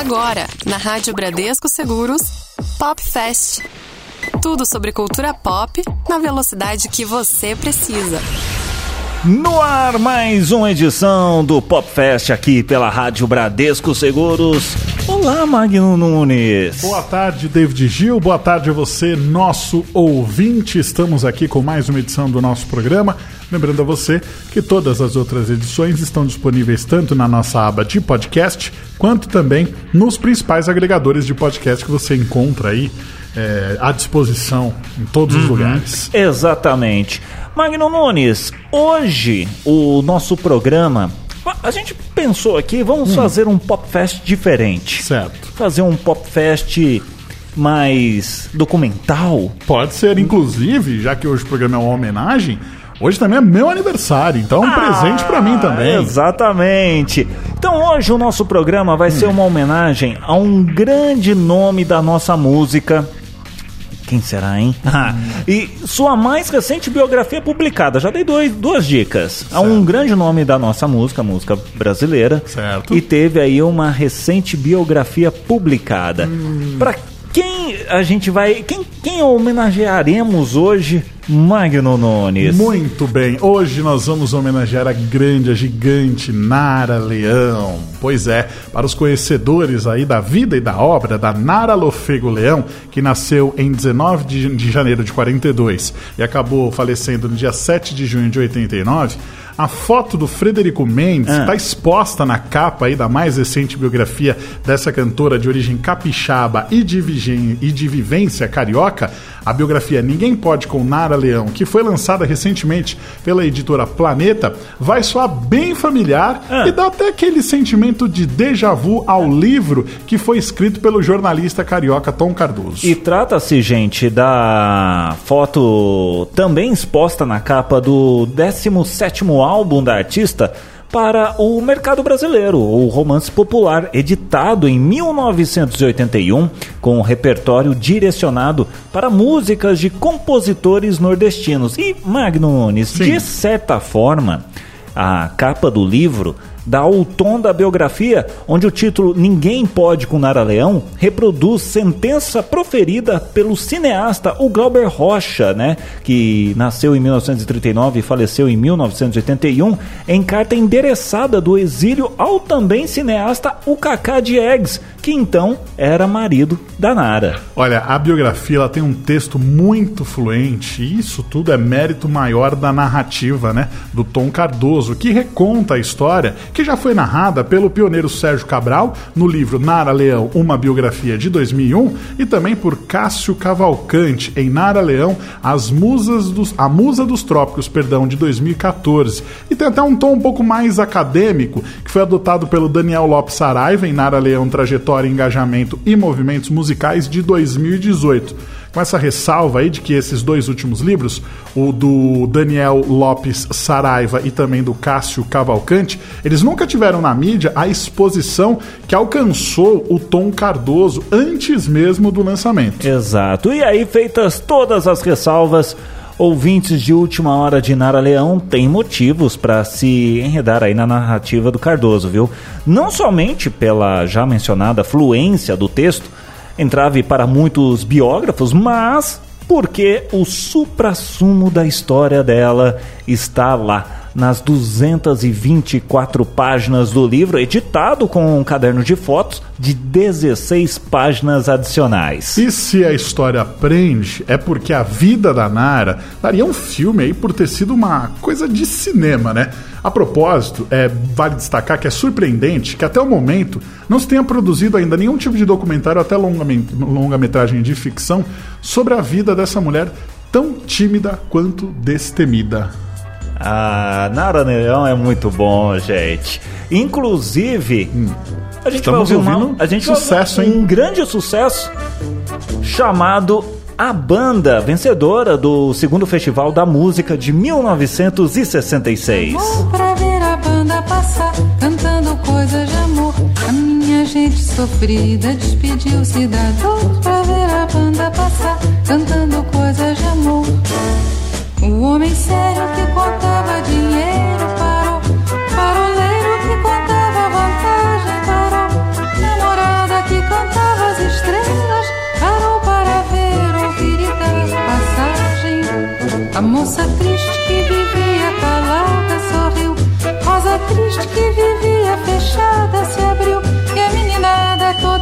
Agora, na Rádio Bradesco Seguros, Pop Fest. Tudo sobre cultura pop na velocidade que você precisa. No ar, mais uma edição do Pop Fest aqui pela Rádio Bradesco Seguros. Olá, Magno Nunes. Boa tarde, David Gil. Boa tarde a você, nosso ouvinte. Estamos aqui com mais uma edição do nosso programa. Lembrando a você que todas as outras edições estão disponíveis tanto na nossa aba de podcast, quanto também nos principais agregadores de podcast que você encontra aí é, à disposição em todos os lugares. Exatamente. Magno Nunes, hoje o nosso programa. A gente pensou aqui, vamos fazer um Pop Fest diferente. Certo. Fazer um Pop Fest mais documental. Pode ser, inclusive, já que hoje o programa é uma homenagem, hoje também é meu aniversário, então é um presente pra mim também. Exatamente. Então hoje o nosso programa vai ser uma homenagem a um grande nome da nossa música. Quem será, hein? Ah, e sua mais recente biografia publicada, já dei dois, duas dicas. A um grande nome da nossa música, música brasileira. Certo. E teve aí uma recente biografia publicada. Pra quem a gente vai. Quem, quem homenagearemos hoje, Magno Nunes? Muito bem, hoje nós vamos homenagear a grande, a gigante Nara Leão. Pois é, para os conhecedores aí da vida e da obra da Nara Lofego Leão, que nasceu em 19 de, de janeiro de 42 e acabou falecendo no dia 7 de junho de 89. A foto do Frederico Mendes Ah. está exposta na capa aí da mais recente biografia dessa cantora de origem capixaba e de, e de vivência carioca, a biografia Ninguém Pode com Nara Leão, que foi lançada recentemente pela editora Planeta, vai soar bem familiar Ah. e dá até aquele sentimento de déjà vu ao livro que foi escrito pelo jornalista carioca Tom Cardoso. E trata-se, gente, da foto também exposta na capa do 17º álbum da artista para o mercado brasileiro, o Romance Popular, editado em 1981, com um repertório direcionado para músicas de compositores nordestinos. E Magno Nunes, Sim. de certa forma, a capa do livro dá o tom da biografia, onde o título Ninguém Pode com Nara Leão reproduz sentença proferida pelo cineasta o Glauber Rocha, né, que nasceu em 1939 e faleceu em 1981, em carta endereçada do exílio ao também cineasta o Cacá Diegues, que então era marido da Nara. Olha, a biografia ela tem um texto muito fluente e isso tudo é mérito maior da narrativa, né, do Tom Cardoso, que reconta a história que já foi narrada pelo pioneiro Sérgio Cabral no livro Nara Leão, uma biografia de 2001 e também por Cássio Cavalcante em Nara Leão, as musas dos a musa dos trópicos, perdão, de 2014. E tem até um tom um pouco mais acadêmico, que foi adotado pelo Daniel Lopes Saraiva em Nara Leão, trajetória, engajamento e movimentos musicais de 2018 com essa ressalva aí de que esses dois últimos livros, o do Daniel Lopes Saraiva e também do Cássio Cavalcante, eles nunca tiveram na mídia a exposição que alcançou o Tom Cardoso antes mesmo do lançamento. Exato. E aí, feitas todas as ressalvas, ouvintes de última hora de Nara Leão têm motivos para se enredar aí na narrativa do Cardoso, viu? Não somente pela já mencionada fluência do texto, entrave para muitos biógrafos, mas porque o suprassumo da história dela está lá nas 224 páginas do livro, editado com um caderno de fotos de 16 páginas adicionais. E se a história prende, é porque a vida da Nara daria um filme aí por ter sido uma coisa de cinema, né? A propósito, é, vale destacar que é surpreendente que até o momento não se tenha produzido ainda nenhum tipo de documentário, até longa- longa-metragem de ficção, sobre a vida dessa mulher tão tímida quanto destemida. Ah, Nara Leão é muito bom, gente. Inclusive, a gente Estamos vai ouvir uma, a gente sucesso, ouvir hein? um grande sucesso chamado A Banda, vencedora do segundo Festival da Música de 1966. Vou pra ver a banda passar, cantando coisas de amor. A minha gente sofrida despediu-se da dor. Pra ver a banda passar, cantando coisas de amor. O homem sério que contava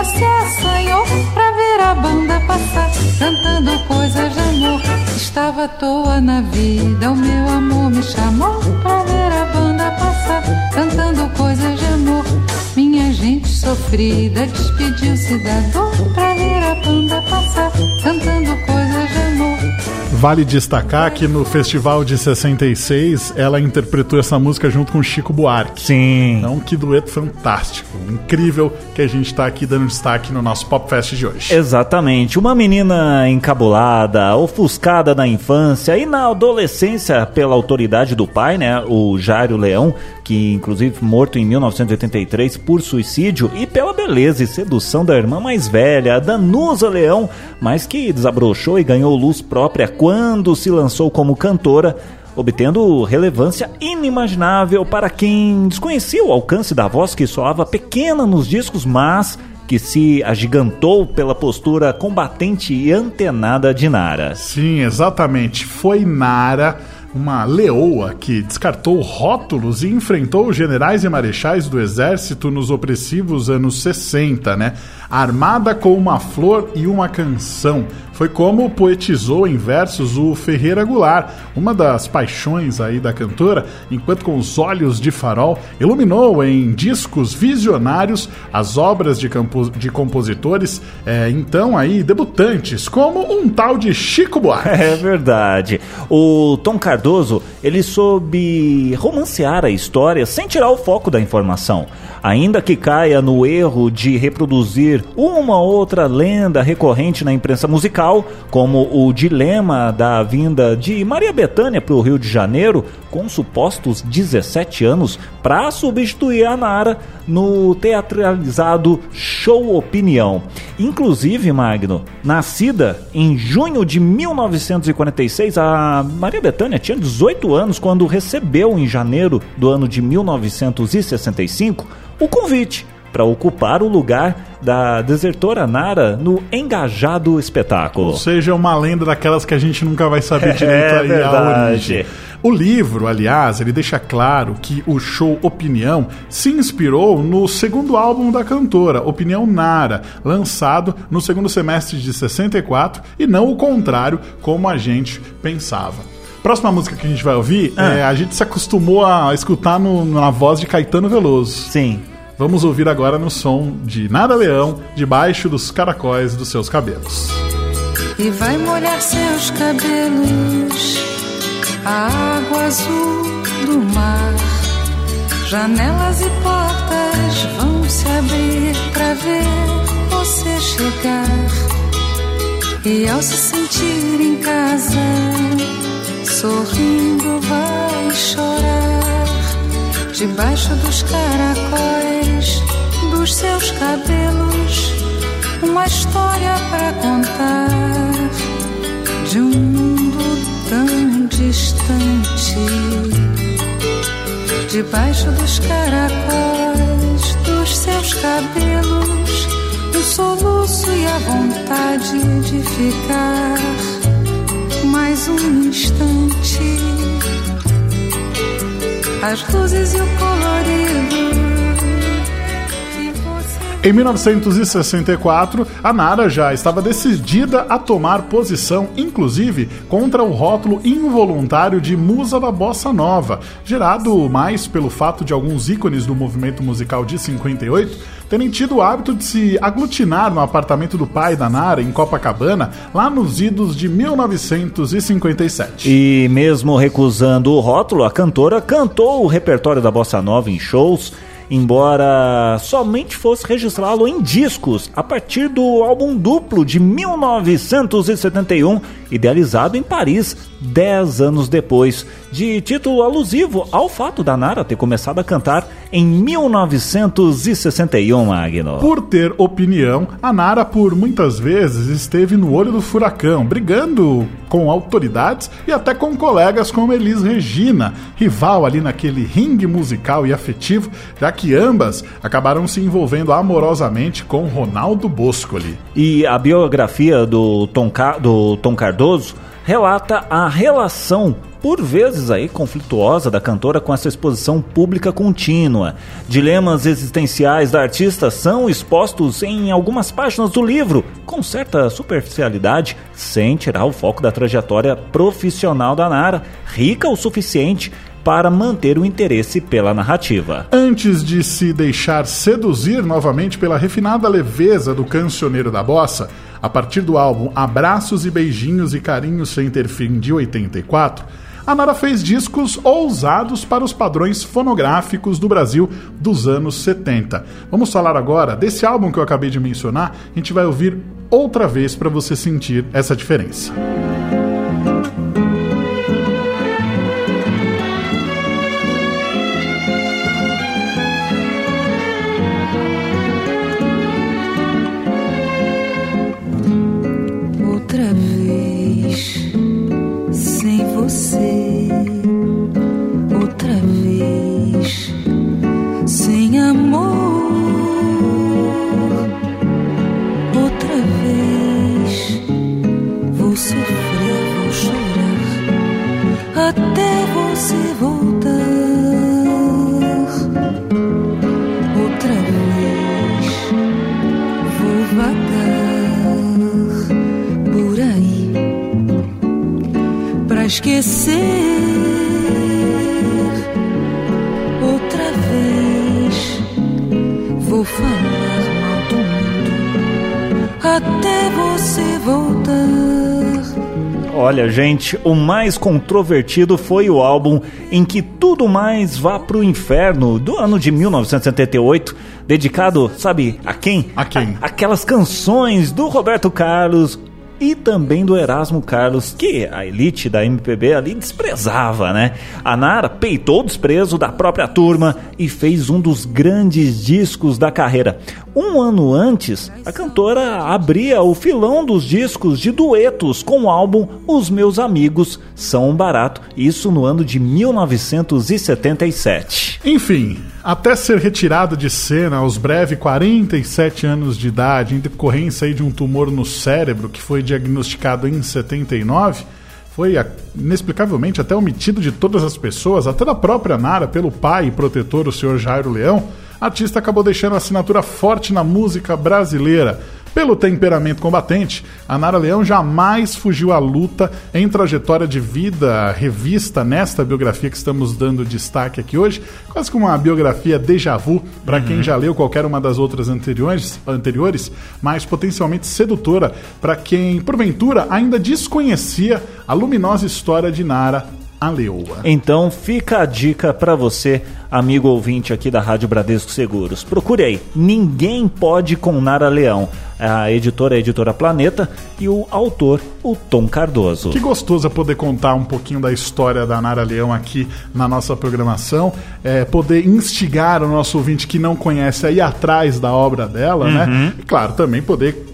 toda se assanhou pra ver a banda passar, cantando coisas de amor. Estava à toa na vida, o meu amor me chamou pra ver a banda passar, cantando coisas de amor. Minha gente sofrida despediu-se da dor pra ver a banda passar, cantando coisas de amor. Vale destacar que no festival de 66 ela interpretou essa música junto com Chico Buarque. Sim. Então, que dueto fantástico, incrível que a gente está aqui dando destaque no nosso Pop Fest de hoje. Exatamente. Uma menina encabulada, ofuscada na infância e na adolescência pela autoridade do pai, né? O Jário Leão, que inclusive morto em 1983 por suicídio, e pela beleza e sedução da irmã mais velha, Danusa Leão, mas que desabrochou e ganhou luz própria quando se lançou como cantora obtendo relevância inimaginável para quem desconhecia o alcance da voz que soava pequena nos discos, mas que se agigantou pela postura combatente e antenada de Nara. Sim, exatamente. Foi Nara, uma leoa que descartou rótulos e enfrentou generais e marechais do exército nos opressivos anos 60, né? Armada com uma flor e uma canção. Foi como poetizou em versos o Ferreira Goulart, uma das paixões aí da cantora, enquanto com os olhos de farol iluminou em discos visionários as obras de, de compositores, é, então aí debutantes, como um tal de Chico Buarque. É verdade. O Tom Cardoso, ele soube romancear a história sem tirar o foco da informação. Ainda que caia no erro de reproduzir uma outra lenda recorrente na imprensa musical, como o dilema da vinda de Maria Bethânia para o Rio de Janeiro, com supostos 17 anos, para substituir a Nara no teatralizado Show Opinião. Inclusive, Magno, nascida em junho de 1946, a Maria Bethânia tinha 18 anos quando recebeu, em janeiro do ano de 1965, o convite para ocupar o lugar da desertora Nara no engajado espetáculo. Ou seja, uma lenda daquelas que a gente nunca vai saber direito é verdade. a origem. O livro, aliás, ele deixa claro que o show Opinião se inspirou no segundo álbum da cantora, Opinião Nara, lançado no segundo semestre de 64 e não o contrário, como a gente pensava. Próxima música que a gente vai ouvir, Ah. é, a gente se acostumou a escutar no- na voz de Caetano Veloso. Sim. Vamos ouvir agora no som de Nara Leão, debaixo dos caracóis dos seus cabelos. e vai molhar seus cabelos. A água azul do mar, janelas e portas vão se abrir pra ver você chegar. E ao se sentir em casa, sorrindo vai chorar. Debaixo dos caracóis dos seus cabelos, uma história pra contar de um mundo tão distante. Debaixo dos caracóis dos seus cabelos, um soluço e a vontade de ficar mais um instante. As luzes e o colorido. Em 1964, a Nara já estava decidida a tomar posição, inclusive contra o rótulo involuntário de musa da bossa nova, gerado mais pelo fato de alguns ícones do movimento musical de 58 terem tido o hábito de se aglutinar no apartamento do pai da Nara, em Copacabana, lá nos idos de 1957. E mesmo recusando o rótulo, a cantora cantou o repertório da bossa nova em shows, embora somente fosse registrá-lo em discos a partir do álbum duplo de 1971, idealizado em Paris, 10 anos depois, de título alusivo ao fato da Nara ter começado a cantar em 1961, Magno. Por ter opinião, a Nara por muitas vezes esteve no olho do furacão, brigando com autoridades e até com colegas como Elis Regina, rival ali naquele ringue musical e afetivo, já que ambas acabaram se envolvendo amorosamente com Ronaldo Boscoli. E a biografia do Tom, Ca- do Tom Cardoso relata a relação por vezes aí conflituosa da cantora com essa exposição pública contínua. Dilemas existenciais da artista são expostos em algumas páginas do livro, com certa superficialidade, sem tirar o foco da trajetória profissional da Nara, rica o suficiente para manter o interesse pela narrativa. Antes de se deixar seduzir novamente pela refinada leveza do cancioneiro da bossa, a partir do álbum Abraços e Beijinhos e Carinhos Sem Ter Fim de 84, a Nara fez discos ousados para os padrões fonográficos do Brasil dos anos 70. Vamos falar agora desse álbum que eu acabei de mencionar, a gente vai ouvir outra vez para você sentir essa diferença. Vou falar mal do mundo até você voltar. Olha, gente, o mais controvertido foi o álbum em que tudo mais vá pro inferno do ano de 1978, dedicado, sabe, a quem? A quem? A, aquelas canções do Roberto Carlos, e também do Erasmo Carlos, que a elite da MPB ali desprezava, né? A Nara peitou o desprezo da própria turma e fez um dos grandes discos da carreira. Um ano antes, a cantora abria o filão dos discos de duetos com o álbum Os Meus Amigos São um Barato, isso no ano de 1977. Enfim, até ser retirado de cena aos breves 47 anos de idade, em decorrência de um tumor no cérebro que foi diagnosticado em 79, foi inexplicavelmente até omitido de todas as pessoas, até da própria Nara, pelo pai e protetor, o senhor Jairo Leão, a artista acabou deixando assinatura forte na música brasileira pelo temperamento combatente, a Nara Leão jamais fugiu à luta em trajetória de vida revista nesta biografia que estamos dando destaque aqui hoje, quase como uma biografia déjà vu para uhum. quem já leu qualquer uma das outras anteriores, anteriores mas potencialmente sedutora para quem, porventura, ainda desconhecia a luminosa história de Nara a leoa. Então fica a dica para você, amigo ouvinte aqui da Rádio Bradesco Seguros. Procure aí. Ninguém pode com Nara Leão. A editora é a editora Planeta e o autor, o Tom Cardoso. Que gostoso é poder contar um pouquinho da história da Nara Leão aqui na nossa programação. É, poder instigar o nosso ouvinte que não conhece a ir atrás da obra dela, né? uhum. né? E claro, também poder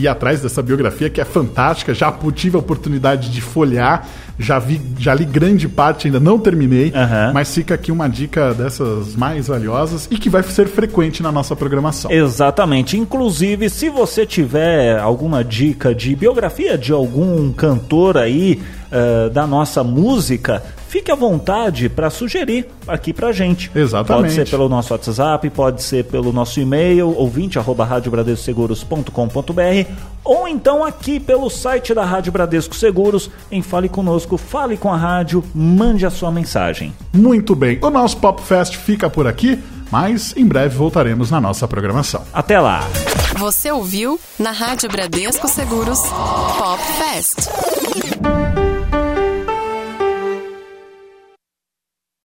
ir atrás dessa biografia que é fantástica. Já tive a oportunidade de folhear, já vi, já li grande parte, ainda não terminei, uhum. mas fica aqui uma dica dessas mais valiosas e que vai ser frequente na nossa programação. Exatamente. Inclusive, se você tiver alguma dica de biografia de algum cantor aí uh, da nossa música, fique à vontade para sugerir aqui para gente. Exatamente. Pode ser pelo nosso WhatsApp, pode ser pelo nosso e-mail, ouvinte arroba ou então aqui pelo site da Rádio Bradesco Seguros, em Fale Conosco, fale com a rádio, mande a sua mensagem. Muito bem, o nosso Pop Fest fica por aqui, mas em breve voltaremos na nossa programação. Até lá! Você ouviu na Rádio Bradesco Seguros Pop Fest.